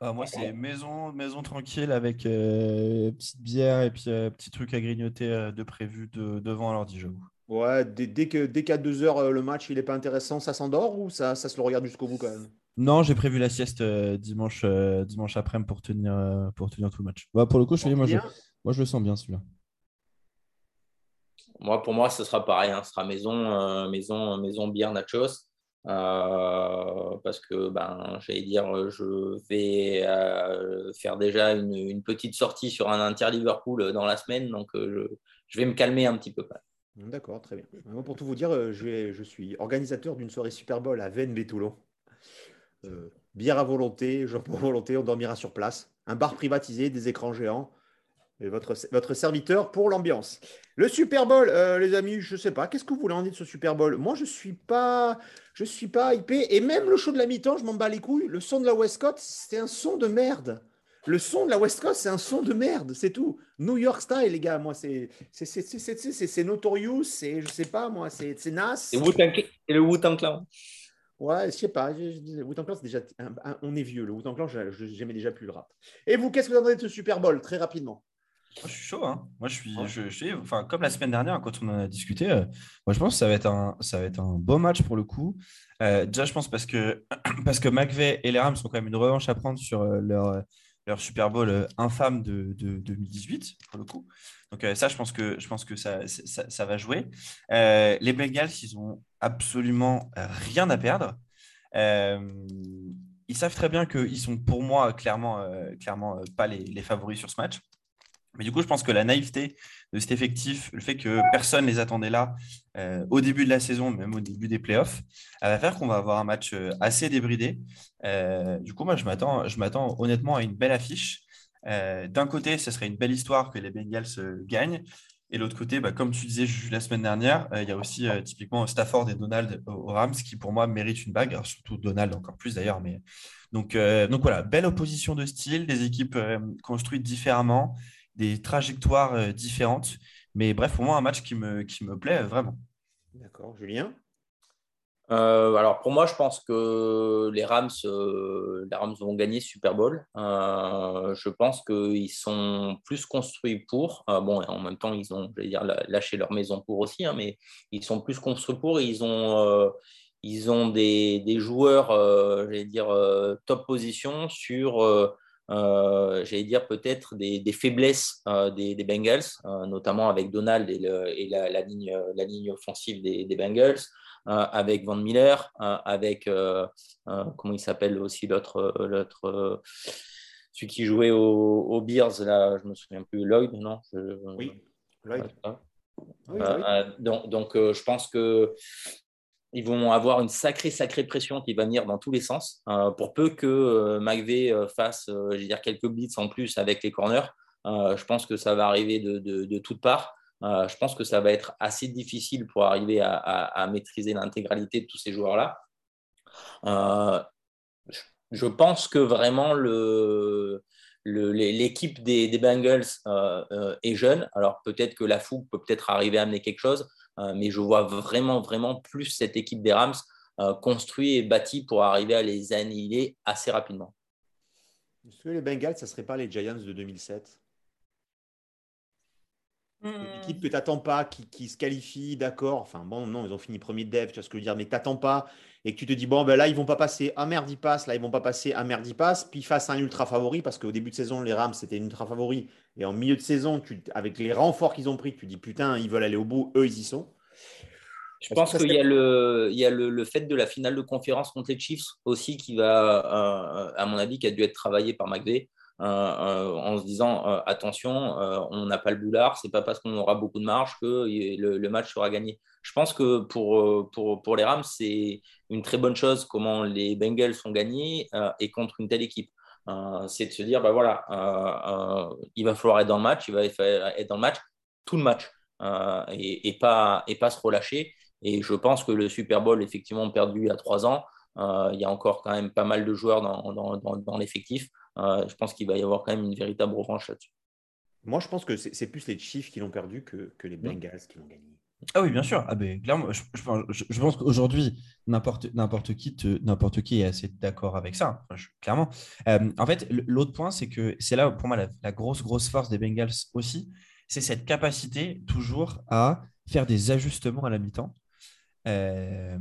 Ah, Moi, c'est maison, maison tranquille avec euh, petite bière et puis euh, petit truc à grignoter euh, de prévu de, devant l'ordi, j'avoue. Ouais, dès, dès que dès qu'à 2 heures le match il n'est pas intéressant, ça s'endort ou ça, ça se le regarde jusqu'au bout quand même? Non, j'ai prévu la sieste dimanche, dimanche après-midi pour tenir, pour tenir tout le match. pour le coup, je moi, je, moi je le sens bien celui-là. Moi, pour moi, ce sera pareil. Hein. Ce sera maison, euh, maison, maison, bière, nachos. Euh, parce que, ben, j'allais dire, je vais euh, faire déjà une, petite sortie sur un Inter Liverpool dans la semaine. Donc, je, vais me calmer un petit peu. D'accord, très bien. pour tout vous dire, je, suis organisateur d'une soirée Super Bowl à Vennes, Toulon. bière à volonté, genre pour volonté, on dormira sur place. Un bar privatisé, des écrans géants Et votre, votre serviteur pour l'ambiance. Le Super Bowl, euh, les amis, je ne sais pas. Qu'est-ce que vous voulez en dire de ce Super Bowl? Moi, je ne suis pas, je suis pas hypé. Et même le show de la mi-temps, je m'en bats les couilles. Le son de la West Coast, c'est un son de merde. Le son de la West Coast, c'est un son de merde, c'est tout. New York style, les gars, moi, c'est c'est Notorious, c'est, je sais pas, moi, c'est Nas. C'est le Wu-Tang Clan. Ouais, je sais pas. Wu-Tang Clan, c'est déjà. on est vieux. Le Wu-Tang Clan, j'aimais déjà plus le rap. Et vous, qu'est-ce que vous en de ce Super Bowl, très rapidement moi, je suis chaud. Hein. Moi, je suis, je, enfin, comme la semaine dernière, quand on en a discuté, euh, moi, je pense que ça va être un, ça va être un beau match pour le coup. Euh, déjà, je pense parce que, (clears throat) parce que McVeigh et les Rams sont quand même une revanche à prendre sur euh, leur, leur Super Bowl infâme de, de, 2018, pour le coup. Donc, ça, je pense que, je pense que ça, ça, ça va jouer. les Bengals, ils ont absolument rien à perdre. ils savent très bien qu'ils sont, pour moi, clairement, clairement pas les, les favoris sur ce match. Mais du coup, je pense que la naïveté de cet effectif, le fait que personne ne les attendait là euh, au début de la saison, même au début des playoffs, elle va faire qu'on va avoir un match euh, assez débridé. Euh, du coup, moi, je m'attends, honnêtement à une belle affiche. d'un côté, ce serait une belle histoire que les Bengals gagnent. Et l'autre côté, bah, comme tu disais la semaine dernière, il y a aussi typiquement Stafford et Donald aux Rams qui, pour moi, méritent une bague. surtout Donald encore plus d'ailleurs. Mais... Donc, donc voilà, belle opposition de style, des équipes construites différemment des trajectoires euh, différentes. Mais bref, au moins un match qui me, qui me plaît vraiment. D'accord, Julien? Euh, alors pour moi, je pense que les Rams, euh, les Rams vont gagner Super Bowl. je pense qu'ils sont plus construits pour. bon, en même temps, ils ont, dire, lâché leur maison pour aussi, hein, mais ils sont plus construits pour. ils ont, ils ont des, des joueurs, j'allais dire, top position sur euh, j'allais dire peut-être des, faiblesses euh, des, Bengals, euh, notamment avec Donald et, la, ligne, la, ligne, offensive des, Bengals, avec Van Miller, avec, comment il s'appelle aussi l'autre, l'autre celui qui jouait aux, Bears, là, je me souviens plus, Lloyd, non Oui, Lloyd. donc, donc je pense que ils vont avoir une sacrée, sacrée pression qui va venir dans tous les sens. Euh, pour peu que euh, McVeigh euh, fasse dire, quelques blitz en plus avec les corners, je pense que ça va arriver de, de, toutes parts. je pense que ça va être assez difficile pour arriver à, maîtriser l'intégralité de tous ces joueurs-là. je pense que vraiment l'équipe des, Bengals est jeune. Alors peut-être que la fougue peut peut-être arriver à amener quelque chose, euh, mais je vois vraiment, vraiment plus cette équipe des Rams euh, construite et bâtie pour arriver à les annihiler assez rapidement. Est-ce que les Bengals, ça ne serait pas les Giants de 2007 Une équipe que tu n'attends pas, qui, se qualifie, d'accord. Enfin, bon, non, ils ont fini premier de dev, tu vois ce que je veux dire, mais tu n'attends pas et que tu te dis, bon, ben là, ils vont pas passer. Ah merde, ils passent. Là, ils vont pas passer. Ah merde, ils passent. Puis face à un ultra favori, parce qu'au début de saison, les Rams, c'était un ultra favori. Et en milieu de saison, avec les renforts qu'ils ont pris, tu dis putain, ils veulent aller au bout, eux, ils y sont. Je pense qu'il y a, le, il y a le, fait de la finale de conférence contre les Chiefs aussi qui va, euh, à mon avis, qui a dû être travaillé par McVeigh euh, euh, en se disant attention, on n'a pas le boulard, c'est pas parce qu'on aura beaucoup de marge que le, match sera gagné. Je pense que pour, pour, pour les Rams, c'est une très bonne chose comment les Bengals sont gagnés et contre une telle équipe. Euh, c'est de se dire, bah voilà, euh, euh, il va falloir être dans le match, il va être dans le match, tout le match, et, pas, et pas se relâcher. Et je pense que le Super Bowl, effectivement, perdu il y a trois ans, il y a encore quand même pas mal de joueurs dans, dans, dans, l'effectif. Je pense qu'il va y avoir quand même une véritable revanche là-dessus. Moi, je pense que c'est plus les Chiefs qui l'ont perdu que, que les Bengals qui l'ont gagné. Ah oui, bien sûr. Ah ben, clairement, je, je, pense qu'aujourd'hui, n'importe, qui n'importe qui est assez d'accord avec ça, clairement. Euh, en fait, l'autre point, c'est que c'est là, pour moi, la, grosse, grosse force des Bengals aussi, c'est cette capacité toujours à faire des ajustements à la mi-temps. Euh,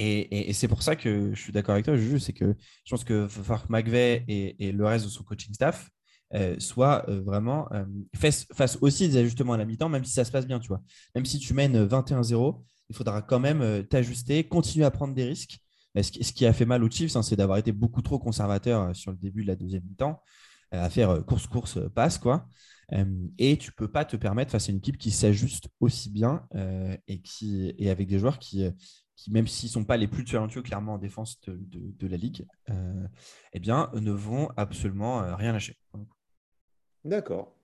et, c'est pour ça que je suis d'accord avec toi, Juju, c'est que je pense que Fark McVeigh et, et, le reste de son coaching staff euh, soit euh, vraiment euh, face, aussi des ajustements à la mi-temps, même si ça se passe bien, tu vois. Même si tu mènes 21-0, il faudra quand même t'ajuster, continuer à prendre des risques. Ce qui a fait mal aux Chiefs, hein, c'est d'avoir été beaucoup trop conservateur sur le début de la deuxième mi-temps, à faire course-course, passe, quoi. Et tu peux pas te permettre face à une équipe qui s'ajuste aussi bien et, qui, et avec des joueurs qui, qui même s'ils ne sont pas les plus talentueux clairement en défense de, de, la ligue, eh bien, ne vont absolument rien lâcher. D'accord.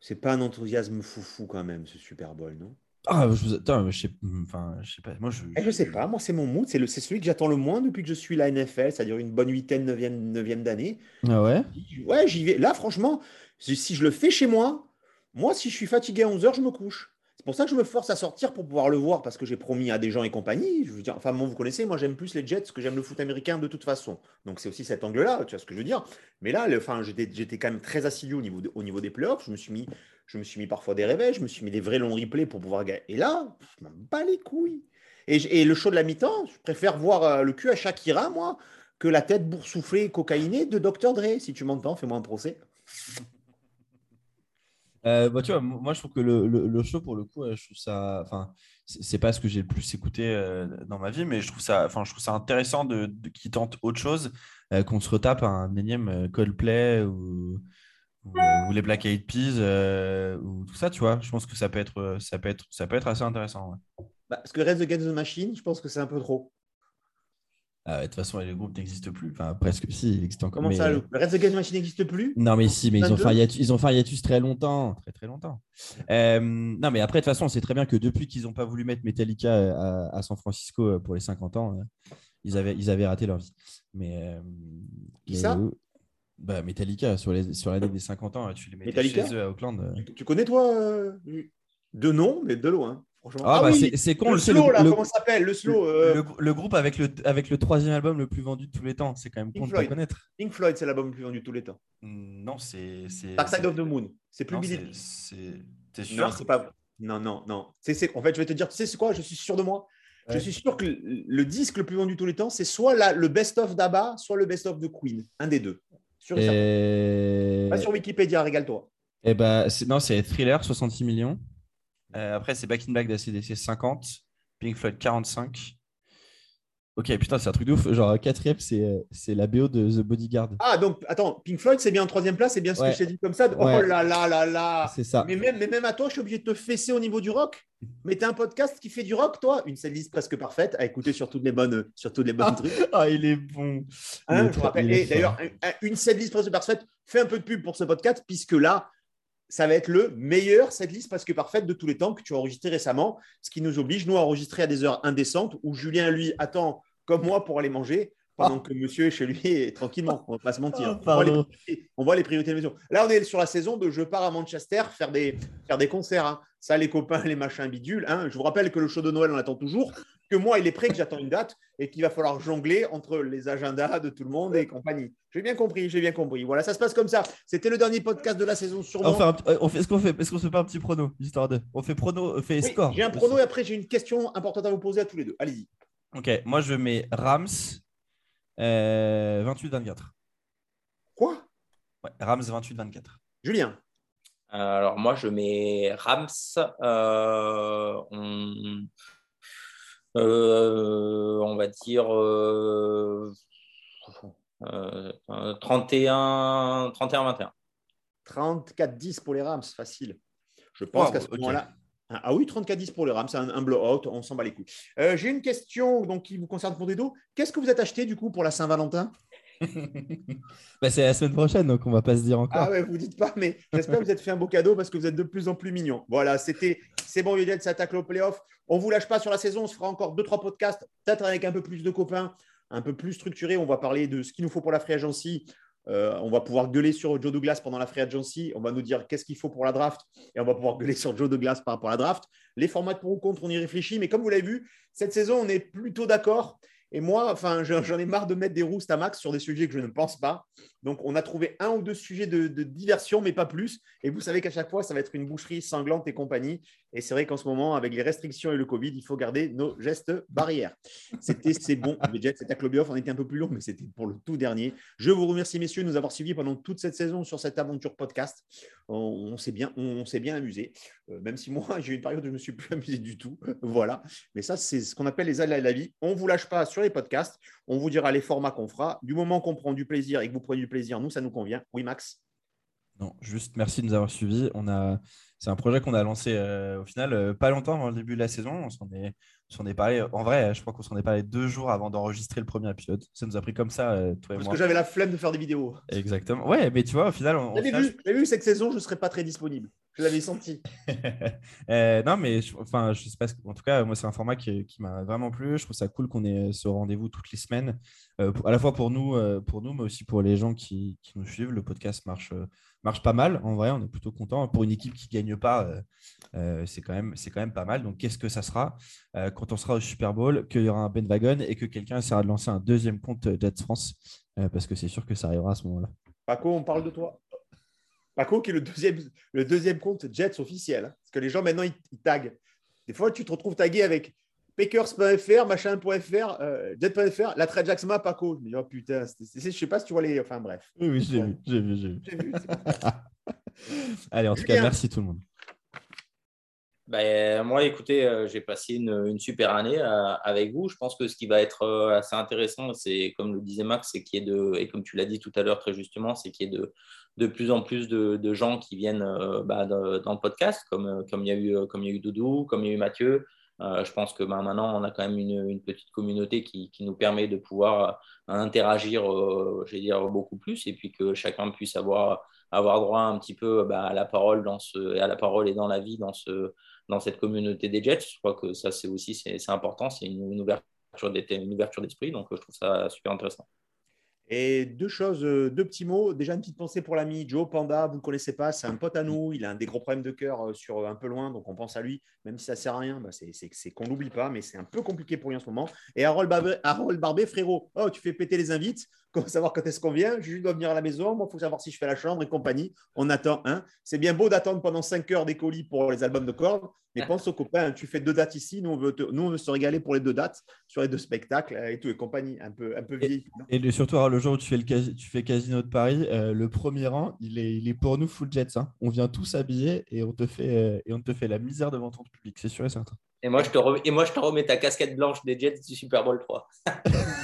C'est pas un enthousiasme foufou quand même, ce Super Bowl, non? Ah, je, attends, je sais, enfin, je sais pas. Moi, je, eh, je sais pas. Moi, c'est mon mood. C'est celui que j'attends le moins depuis que je suis la NFL, c'est-à-dire une bonne huitaine, neuvième, neuvième d'année. Ah ouais? Ouais, j'y vais. Là, franchement, si je le fais chez moi, moi, si je suis fatigué à 11 h je me couche. C'est pour ça que je me force à sortir pour pouvoir le voir parce que j'ai promis à des gens et compagnie. Je veux dire, enfin, vous connaissez, moi j'aime plus les Jets que j'aime le foot américain de toute façon. Donc c'est aussi cet angle-là, tu vois ce que je veux dire. Mais là, enfin, j'étais quand même très assidu au niveau, au niveau des playoffs. Je me suis mis, je me suis mis parfois des réveils, je me suis mis des vrais longs replays pour pouvoir gagner. Et là, je m'en bats les couilles. Et, le show de la mi-temps, je préfère voir euh, le cul à Shakira, moi, que la tête boursouflée, cocaïnée de Dr. Dre. Si tu m'entends, fais-moi un procès. Euh, bah, moi je trouve que le, le, show pour le coup, je trouve ça, enfin, c'est pas ce que j'ai le plus écouté euh, dans ma vie, mais je trouve ça, enfin, je trouve ça intéressant de, de qu'ils tentent autre chose, euh, qu'on se retape un énième Coldplay ou, ou, les Black Eyed Peas ou tout ça, tu vois. Je pense que ça peut être, ça peut être, ça peut être assez intéressant. Bah, parce que Red Against the Machine, je pense que c'est un peu trop. Ah de toute façon, les groupes n'existent plus. Enfin, presque si, il existe encore. Comment ça, le Red Against Machine n'existe plus? Non, mais si, mais ils ont, fait un hiatus, ils ont fait hiatus très longtemps. Très, très longtemps. Euh, non, mais après, de toute façon, on sait très bien que depuis qu'ils n'ont pas voulu mettre Metallica euh, à, San Francisco euh, pour les 50 ans, ils, avaient, ils avaient raté leur vie. Mais, Qui ça? Bah, Metallica, sur l'année sur des 50 ans, tu les mettais chez eux à Auckland. Tu connais, toi, de nom, mais de loin ah, bah c'est con. Le, slow, là, comment s'appelle Le slow. Euh. Le, groupe avec le, avec le troisième album le plus vendu de tous les temps. C'est quand même con de pas connaître. Pink Floyd, c'est l'album le plus vendu de tous les temps. Mm, non, c'est. Dark Side of the Moon. C'est plus Billy. T'es sûr Non, c'est pas. Non, non, non. En fait, je vais te dire, tu sais, c'est quoi Je suis sûr de moi. Je suis sûr que le, disque le plus vendu de tous les temps, c'est soit la, le best-of d'ABBA, soit le best-of de Queen. Un des deux. Sur et... Sur Wikipédia, régale-toi. Eh ben, non, c'est Thriller, 66 millions. Euh, après, c'est Back in Black d'ACDC 50, Pink Floyd 45. Ok, putain, c'est un truc de ouf. Genre, quatrième, c'est, euh, c'est la BO de The Bodyguard. Ah, donc, attends, Pink Floyd, c'est bien en troisième place, c'est bien ce que je t'ai dit comme ça. Oh là là là là C'est ça. Mais même, mais même à toi, je suis obligé de te fesser au niveau du rock. Mais t'as un podcast qui fait du rock, toi Une setlist presque parfaite à écouter sur toutes les bonnes, sur toutes les bonnes ah, trucs. Ah, il est bon. Hein, je rappelle. d'ailleurs, une setlist presque parfaite, fais un peu de pub pour ce podcast, puisque là, ça va être le meilleur cette liste parce que parfaite de tous les temps que tu as enregistré récemment, ce qui nous oblige, nous, à enregistrer à des heures indécentes où Julien, lui, attend comme moi pour aller manger pendant que monsieur est chez lui et tranquillement. On va pas se mentir. Ah, on, voit les, priorités de la maison. Là, on est sur la saison de je pars à Manchester faire des, faire des concerts. Hein. Ça, les copains, les machins bidules. Hein. Je vous rappelle que le show de Noël, on attend toujours que moi, il est prêt, que j'attends une date et qu'il va falloir jongler entre les agendas de tout le monde et compagnie. J'ai bien compris, j'ai bien compris. Voilà, ça se passe comme ça. C'était le dernier podcast de la saison sur on, fait on fait, Est-ce qu'on fait, est qu'on se fait pas un petit prono, histoire de On fait prono, on fait score. J'ai un prono et après, j'ai une question importante à vous poser à tous les deux. Allez-y. Ok, moi, je mets Rams 28-24. Euh, Quoi? Ouais, Rams 28-24. Julien alors moi je mets Rams, euh, on, euh, on va dire 31, 31-21. 34-10 pour les Rams, facile. Je pense qu'à ce moment-là. Ah oui, 34-10 pour les Rams, c'est un, un blowout, on s'en bat les couilles. Euh, j'ai une question donc, qui vous concerne pour des dos. Qu'est-ce que vous êtes acheté du coup pour la Saint-Valentin? (laughs) bah, c'est la semaine prochaine, donc on va pas se dire encore. Ah ouais, vous dites pas, mais j'espère que vous êtes fait un beau cadeau parce que vous êtes de plus en plus mignon. Voilà, c'était c'est bon, Yodel, ça attaque le playoff. On vous lâche pas sur la saison, on se fera encore deux trois podcasts, peut-être avec un peu plus de copains, un peu plus structuré. On va parler de ce qu'il nous faut pour la free agency. Euh, on va pouvoir gueuler sur Joe Douglas pendant la free agency. On va nous dire qu'est-ce qu'il faut pour la draft et on va pouvoir gueuler sur Joe Douglas par rapport à la draft. Les formats pour ou contre, on y réfléchit. Mais comme vous l'avez vu, cette saison, on est plutôt d'accord. Et moi, enfin, j'en ai marre de mettre des roustes à sur des sujets que je ne pense pas. Donc, on a trouvé un ou deux sujets de, diversion, mais pas plus. Et vous savez qu'à chaque fois, ça va être une boucherie sanglante et compagnie. Et c'est vrai qu'en ce moment, avec les restrictions et le Covid, il faut garder nos gestes barrières. C'était c'est bon. C'était à Club On était un peu plus long, mais c'était pour le tout dernier. Je vous remercie, messieurs, de nous avoir suivis pendant toute cette saison sur cette aventure podcast. On, s'est bien, on, bien amusé. Euh, même si moi, (laughs) j'ai eu une période où je ne me suis plus (laughs) amusé du tout. voilà. Mais ça, c'est ce qu'on appelle les aléas de la vie. On ne vous lâche pas sur les podcasts. On vous dira les formats qu'on fera. Du moment qu'on prend du plaisir et que vous prenez du plaisir, nous, ça nous convient. Oui, Max? Non, juste merci de nous avoir suivis. On a... C'est un projet qu'on a lancé euh, au final euh, pas longtemps avant le début de la saison. On s'en est, on est parlé, en vrai, je crois qu'on s'en est parlé deux jours avant d'enregistrer le premier épisode. Ça nous a pris comme ça, euh, toi et Parce que j'avais la flemme de faire des vidéos. Exactement. Ouais, mais tu vois, au final. On, Vous avez vu, vu, cette saison, je ne serai pas très disponible. Je l'avais senti. (laughs) Euh, non, mais enfin, je sais pas. En tout cas, moi, c'est un format qui, m'a vraiment plu. Je trouve ça cool qu'on ait ce rendez-vous toutes les semaines, euh, à la fois pour nous, euh, pour nous, mais aussi pour les gens qui, nous suivent. Le podcast marche, marche pas mal. En vrai, on est plutôt content. Pour une équipe qui gagne pas, c'est quand même, c'est quand même pas mal. Donc, qu'est-ce que ça sera quand on sera au Super Bowl, qu'il y aura un Ben Wagon et que quelqu'un essaiera de lancer un deuxième compte Jets France, parce que c'est sûr que ça arrivera à ce moment-là. Paco, on parle de toi. Paco, qui est le deuxième, le deuxième compte Jets officiel. Hein. parce que les gens, maintenant, ils, taguent. Des fois, tu te retrouves tagué avec Packers.fr, machin.fr, euh, Jet.fr, la trade Jacksma, Paco. Je me dis, oh putain, je ne sais pas si tu vois les. Enfin, bref. Oui, oui, j'ai vu, j'ai vu, j'ai vu. (laughs) Allez, en tout cas, merci tout le monde. Ben, moi, écoutez, euh, j'ai passé une, super année euh, avec vous. Je pense que ce qui va être euh, assez intéressant, c'est, comme le disait Max, c'est qu'il y ait de, et comme tu l'as dit tout à l'heure très justement, c'est qu'il y ait de, de plus en plus de, gens qui viennent bah, dans le podcast, comme, comme, il y a eu, comme il y a eu Doudou, comme il y a eu Mathieu. Je pense que bah, maintenant, on a quand même une, petite communauté qui, nous permet de pouvoir interagir, je dire, beaucoup plus, et puis que chacun puisse avoir, droit un petit peu bah, à la parole dans ce, à la parole et dans la vie dans cette communauté des Jets. Je crois que ça, c'est aussi c'est, important. C'est une, ouverture d'esprit. Donc, je trouve ça super intéressant. Et deux choses, euh, deux petits mots. Déjà, une petite pensée pour l'ami Joe Panda. Vous ne connaissez pas, c'est un pote à nous. Il a un des gros problèmes de cœur euh, sur euh, un peu loin, donc on pense à lui. Même si ça ne sert à rien, bah, c'est, qu'on l'oublie pas, mais c'est un peu compliqué pour lui en ce moment. Et Harold Harold Barbé frérot, oh, tu fais péter les invites. Comment savoir quand est-ce qu'on vient? Je dois venir à la maison. Moi, il faut savoir si je fais la chambre et compagnie. On attend. Hein c'est bien beau d'attendre pendant 5 heures des colis pour les albums de cordes, mais pense aux copains. Tu fais deux dates ici. Nous, on veut, nous, on veut se régaler pour les deux dates sur les deux spectacles et tout et compagnie. Un peu, un peu vieilli. Et, surtout, le jour où tu fais, le, tu fais Casino de Paris, euh, le premier rang, il est, il est pour nous full jets. Hein. On vient tous habillés et on te fait, euh, et on te fait la misère devant ton public. C'est sûr et certain. Et moi, je te remets, et moi, je te remets ta casquette blanche des Jets du Super Bowl 3. (laughs)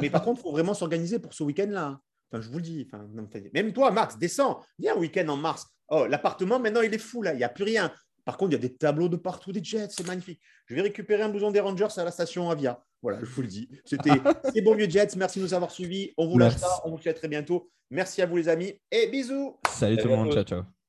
Mais par contre, il faut vraiment s'organiser pour ce week-end-là. Enfin, je vous le dis. Enfin, même toi, Max, descends. Viens un week-end en mars. Oh, l'appartement, maintenant, il est fou là. Il n'y a plus rien. Par contre, il y a des tableaux de partout des Jets. C'est magnifique. Je vais récupérer un blouson des Rangers à la station Avia. Voilà, je vous le dis. C'était (laughs) c'est bon vieux Jets. Merci de nous avoir suivis. On vous lâche pas. On vous dit à très bientôt. Merci à vous les amis et bisous. Salut tout le monde. Ciao ciao.